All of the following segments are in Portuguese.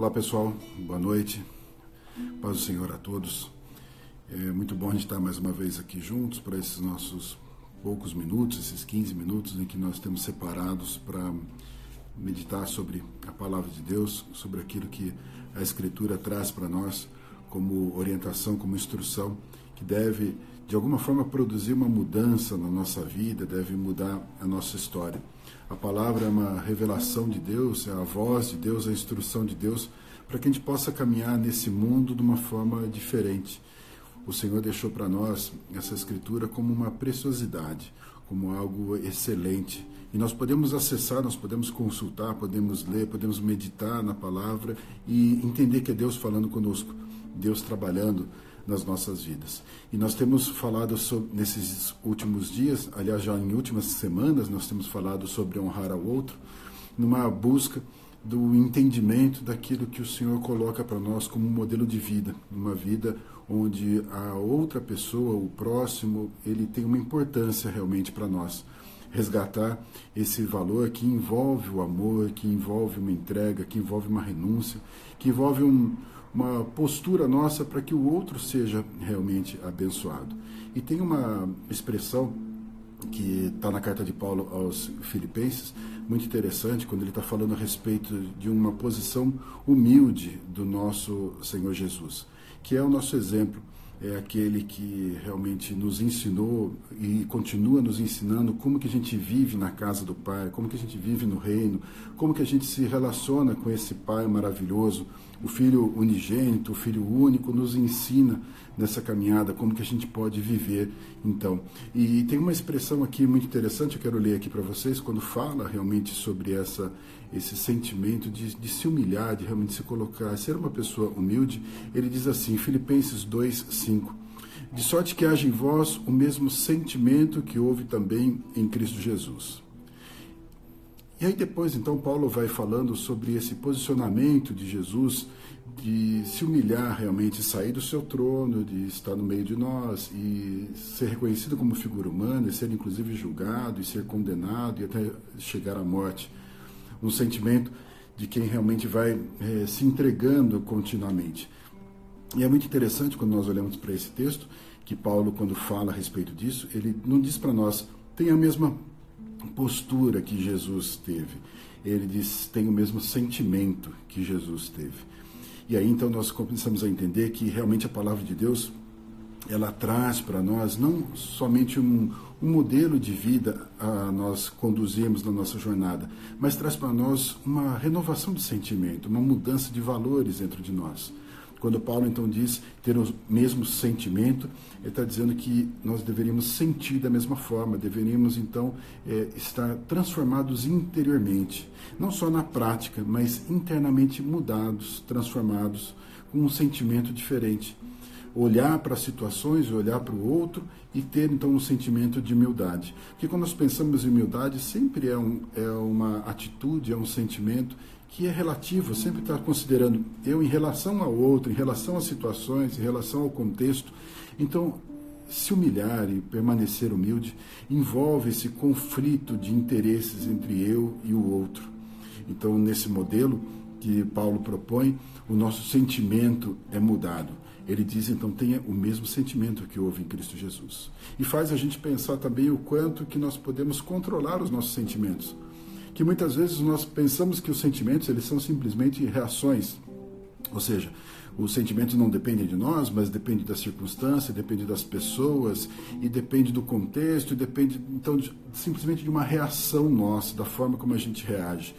Olá pessoal, boa noite, paz do Senhor a todos. É muito bom a gente estar mais uma vez aqui juntos para esses nossos poucos minutos, esses 15 minutos em que nós temos separados para meditar sobre a palavra de Deus, sobre aquilo que a Escritura traz para nós como orientação, como instrução, que deve de alguma forma produzir uma mudança na nossa vida, deve mudar a nossa história. A palavra é uma revelação de Deus, é a voz de Deus, a instrução de Deus, para que a gente possa caminhar nesse mundo de uma forma diferente. O Senhor deixou para nós essa escritura como uma preciosidade, como algo excelente. E nós podemos acessar, nós podemos consultar, podemos ler, podemos meditar na palavra e entender que é Deus falando conosco, Deus trabalhando nas nossas vidas. E nós temos falado sobre, nesses últimos dias, aliás, já em últimas semanas, nós temos falado sobre honrar ao outro, numa busca do entendimento daquilo que o Senhor coloca para nós como um modelo de vida, uma vida onde a outra pessoa, o próximo, ele tem uma importância realmente para nós. Resgatar esse valor que envolve o amor, que envolve uma entrega, que envolve uma renúncia, que envolve um, uma postura nossa para que o outro seja realmente abençoado. E tem uma expressão que está na carta de Paulo aos Filipenses, muito interessante, quando ele está falando a respeito de uma posição humilde do nosso Senhor Jesus, que é o nosso exemplo é aquele que realmente nos ensinou e continua nos ensinando como que a gente vive na casa do Pai, como que a gente vive no reino, como que a gente se relaciona com esse Pai maravilhoso, o Filho unigênito, o Filho único, nos ensina nessa caminhada como que a gente pode viver então. E tem uma expressão aqui muito interessante, eu quero ler aqui para vocês, quando fala realmente sobre essa esse sentimento de, de, se humilhar, de realmente se colocar, ser uma pessoa humilde, ele diz assim, Filipenses 2, 5, de sorte que haja em vós o mesmo sentimento que houve também em Cristo Jesus. E aí depois, então, Paulo vai falando sobre esse posicionamento de Jesus, de se humilhar realmente, sair do seu trono, de estar no meio de nós e ser reconhecido como figura humana, e ser inclusive julgado, e ser condenado, e até chegar à morte um sentimento de quem realmente vai é, se entregando continuamente. E é muito interessante quando nós olhamos para esse texto, que Paulo, quando fala a respeito disso, ele não diz para nós, tem a mesma postura que Jesus teve. Ele diz, tem o mesmo sentimento que Jesus teve. E aí então nós começamos a entender que realmente a palavra de Deus ela traz para nós não somente um, um, modelo de vida a nós conduzirmos na nossa jornada, mas traz para nós uma renovação de sentimento, uma mudança de valores dentro de nós. Quando Paulo então diz ter o mesmo sentimento, ele está dizendo que nós deveríamos sentir da mesma forma, deveríamos então é, estar transformados interiormente, não só na prática, mas internamente mudados, transformados, com um sentimento diferente olhar para situações, olhar para o outro e ter então um sentimento de humildade. Porque quando nós pensamos em humildade, sempre é, um, é uma atitude, é um sentimento que é relativo, sempre está considerando eu em relação ao outro, em relação às situações, em relação ao contexto. Então, se humilhar e permanecer humilde envolve esse conflito de interesses entre eu e o outro. Então, nesse modelo que Paulo propõe, o nosso sentimento é mudado. Ele diz, então, tenha o mesmo sentimento que houve em Cristo Jesus. E faz a gente pensar também o quanto que nós podemos controlar os nossos sentimentos. Que muitas vezes nós pensamos que os sentimentos, eles são simplesmente reações. Ou seja, os sentimentos não dependem de nós, mas depende da circunstância, depende das pessoas e depende do contexto, e depende então de, simplesmente de uma reação nossa, da forma como a gente reage.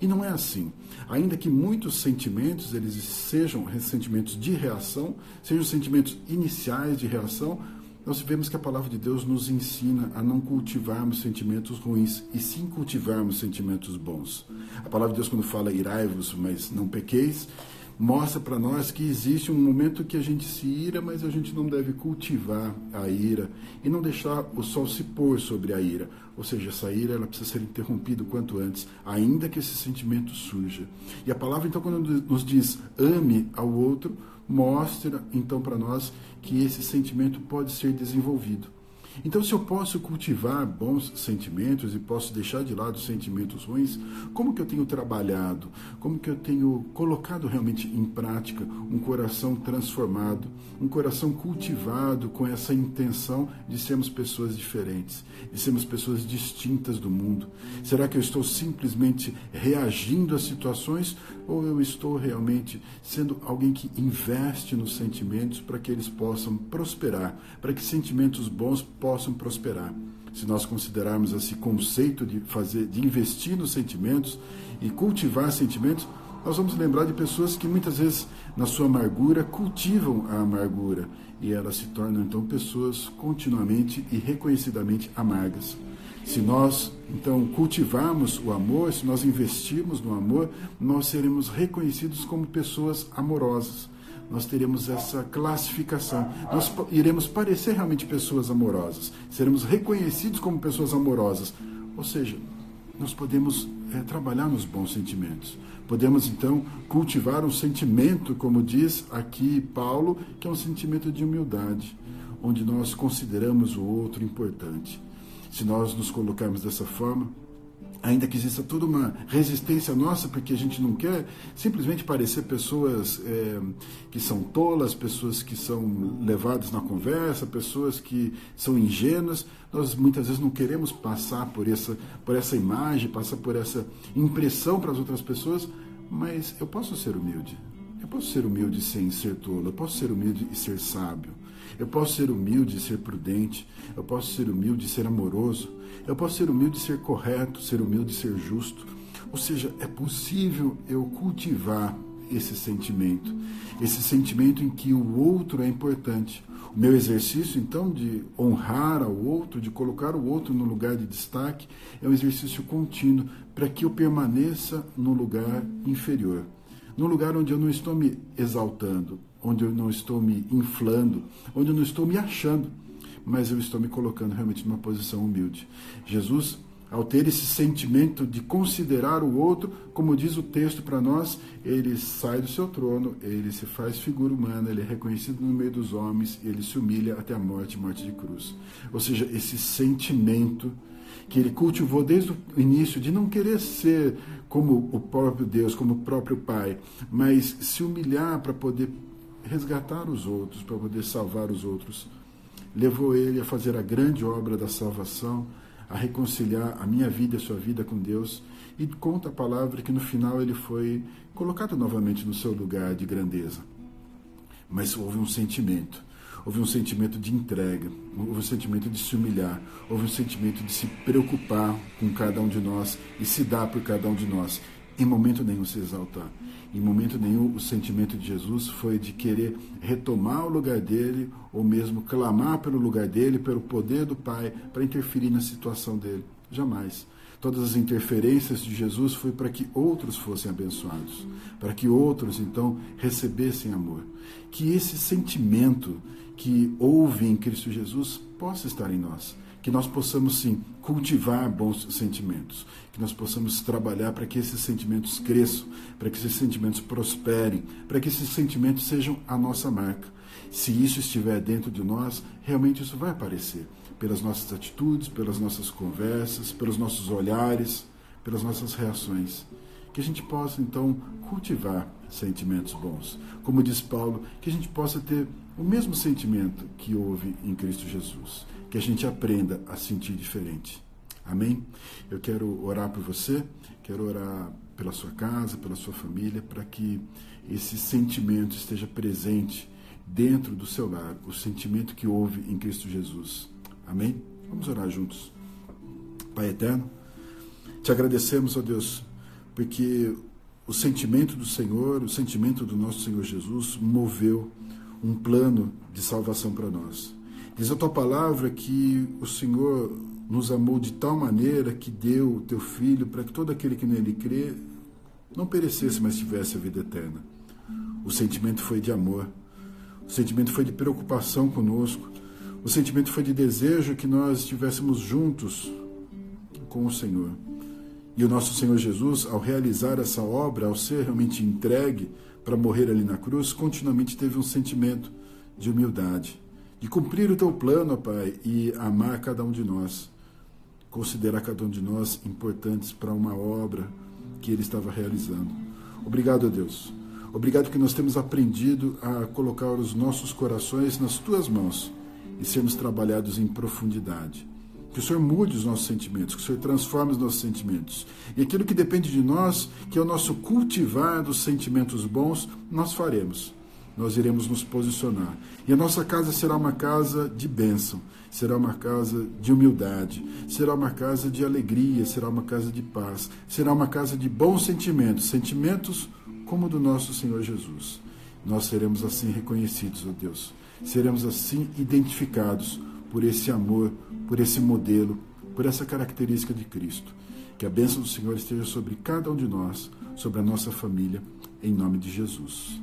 E não é assim. Ainda que muitos sentimentos eles sejam sentimentos de reação, sejam sentimentos iniciais de reação, nós vemos que a palavra de Deus nos ensina a não cultivarmos sentimentos ruins e sim cultivarmos sentimentos bons. A palavra de Deus, quando fala irai-vos, mas não pequeis, mostra para nós que existe um momento que a gente se ira, mas a gente não deve cultivar a ira e não deixar o sol se pôr sobre a ira. Ou seja, essa ira ela precisa ser interrompida o quanto antes, ainda que esse sentimento surja. E a palavra, então, quando nos diz ame ao outro, mostra então para nós que esse sentimento pode ser desenvolvido. Então, se eu posso cultivar bons sentimentos e posso deixar de lado sentimentos ruins, como que eu tenho trabalhado? Como que eu tenho colocado realmente em prática um coração transformado, um coração cultivado com essa intenção de sermos pessoas diferentes, de sermos pessoas distintas do mundo? Será que eu estou simplesmente reagindo às situações ou eu estou realmente sendo alguém que investe nos sentimentos para que eles possam prosperar, para que sentimentos bons possam prosperar. Se nós considerarmos esse conceito de fazer, de investir nos sentimentos e cultivar sentimentos, nós vamos lembrar de pessoas que muitas vezes, na sua amargura, cultivam a amargura e elas se tornam então pessoas continuamente e reconhecidamente amargas. Se nós então cultivarmos o amor, se nós investirmos no amor, nós seremos reconhecidos como pessoas amorosas nós teremos essa classificação. Nós iremos parecer realmente pessoas amorosas, seremos reconhecidos como pessoas amorosas. Ou seja, nós podemos é, trabalhar nos bons sentimentos. Podemos então cultivar um sentimento, como diz aqui Paulo, que é um sentimento de humildade, onde nós consideramos o outro importante. Se nós nos colocarmos dessa forma, ainda que exista toda uma resistência nossa, porque a gente não quer simplesmente parecer pessoas é, que são tolas, pessoas que são levadas na conversa, pessoas que são ingênuas. Nós muitas vezes não queremos passar por essa, por essa imagem, passar por essa impressão para as outras pessoas, mas eu posso ser humilde. Eu posso ser humilde sem ser tolo, eu posso ser humilde e ser sábio. Eu posso ser humilde e ser prudente. Eu posso ser humilde e ser amoroso. Eu posso ser humilde e ser correto, ser humilde e ser justo. Ou seja, é possível eu cultivar esse sentimento, esse sentimento em que o outro é importante. O meu exercício, então, de honrar ao outro, de colocar o outro no lugar de destaque, é um exercício contínuo para que eu permaneça no lugar inferior, no lugar onde eu não estou me exaltando, onde eu não estou me inflando, onde eu não estou me achando, mas eu estou me colocando realmente numa posição humilde. Jesus, ao ter esse sentimento de considerar o outro, como diz o texto para nós, ele sai do seu trono, ele se faz figura humana, ele é reconhecido no meio dos homens, ele se humilha até a morte, morte de cruz. Ou seja, esse sentimento que ele cultivou desde o início de não querer ser como o próprio Deus, como o próprio Pai, mas se humilhar para poder resgatar os outros, para poder salvar os outros. Levou ele a fazer a grande obra da salvação, a reconciliar a minha vida e a sua vida com Deus. E conta a palavra que no final ele foi colocado novamente no seu lugar de grandeza. Mas houve um sentimento, houve um sentimento de entrega, houve um sentimento de se humilhar, houve um sentimento de se preocupar com cada um de nós e se dar por cada um de nós, em momento nenhum se exaltar. Em momento nenhum o sentimento de Jesus foi de querer retomar o lugar dele, ou mesmo clamar pelo lugar dele, pelo poder do Pai, para interferir na situação dele. Jamais. Todas as interferências de Jesus foi para que outros fossem abençoados, para que outros então recebessem amor. Que esse sentimento que houve em Cristo Jesus possa estar em nós que nós possamos sim cultivar bons sentimentos, que nós possamos trabalhar para que esses sentimentos cresçam, para que esses sentimentos prosperem, para que esses sentimentos sejam a nossa marca. Se isso estiver dentro de nós, realmente isso vai aparecer pelas nossas atitudes, pelas nossas conversas, pelos nossos olhares, pelas nossas reações. Que a gente possa então cultivar sentimentos bons. Como diz Paulo, que a gente possa ter o mesmo sentimento que houve em Cristo Jesus que a gente aprenda a sentir diferente. Amém? Eu quero orar por você, quero orar pela sua casa, pela sua família, para que esse sentimento esteja presente dentro do seu lar, o sentimento que houve em Cristo Jesus. Amém? Vamos orar juntos. Pai eterno, te agradecemos, ó Deus, porque o sentimento do Senhor, o sentimento do nosso Senhor Jesus moveu um plano de salvação para nós. Diz a tua palavra que o Senhor nos amou de tal maneira que deu o teu filho para que todo aquele que nele crê não perecesse, mas tivesse a vida eterna. O sentimento foi de amor, o sentimento foi de preocupação conosco, o sentimento foi de desejo que nós estivéssemos juntos com o Senhor. E o nosso Senhor Jesus, ao realizar essa obra, ao ser realmente entregue para morrer ali na cruz, continuamente teve um sentimento de humildade de cumprir o teu plano, Pai, e amar cada um de nós, considerar cada um de nós importantes para uma obra que Ele estava realizando. Obrigado, Deus. Obrigado que nós temos aprendido a colocar os nossos corações nas tuas mãos e sermos trabalhados em profundidade. Que o Senhor mude os nossos sentimentos, que o Senhor transforme os nossos sentimentos. E aquilo que depende de nós, que é o nosso cultivar dos sentimentos bons, nós faremos. Nós iremos nos posicionar. E a nossa casa será uma casa de bênção, será uma casa de humildade, será uma casa de alegria, será uma casa de paz, será uma casa de bons sentimentos, sentimentos como o do nosso Senhor Jesus. Nós seremos assim reconhecidos, ó Deus. Seremos assim identificados por esse amor, por esse modelo, por essa característica de Cristo. Que a bênção do Senhor esteja sobre cada um de nós, sobre a nossa família, em nome de Jesus.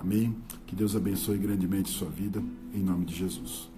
Amém. Que Deus abençoe grandemente sua vida, em nome de Jesus.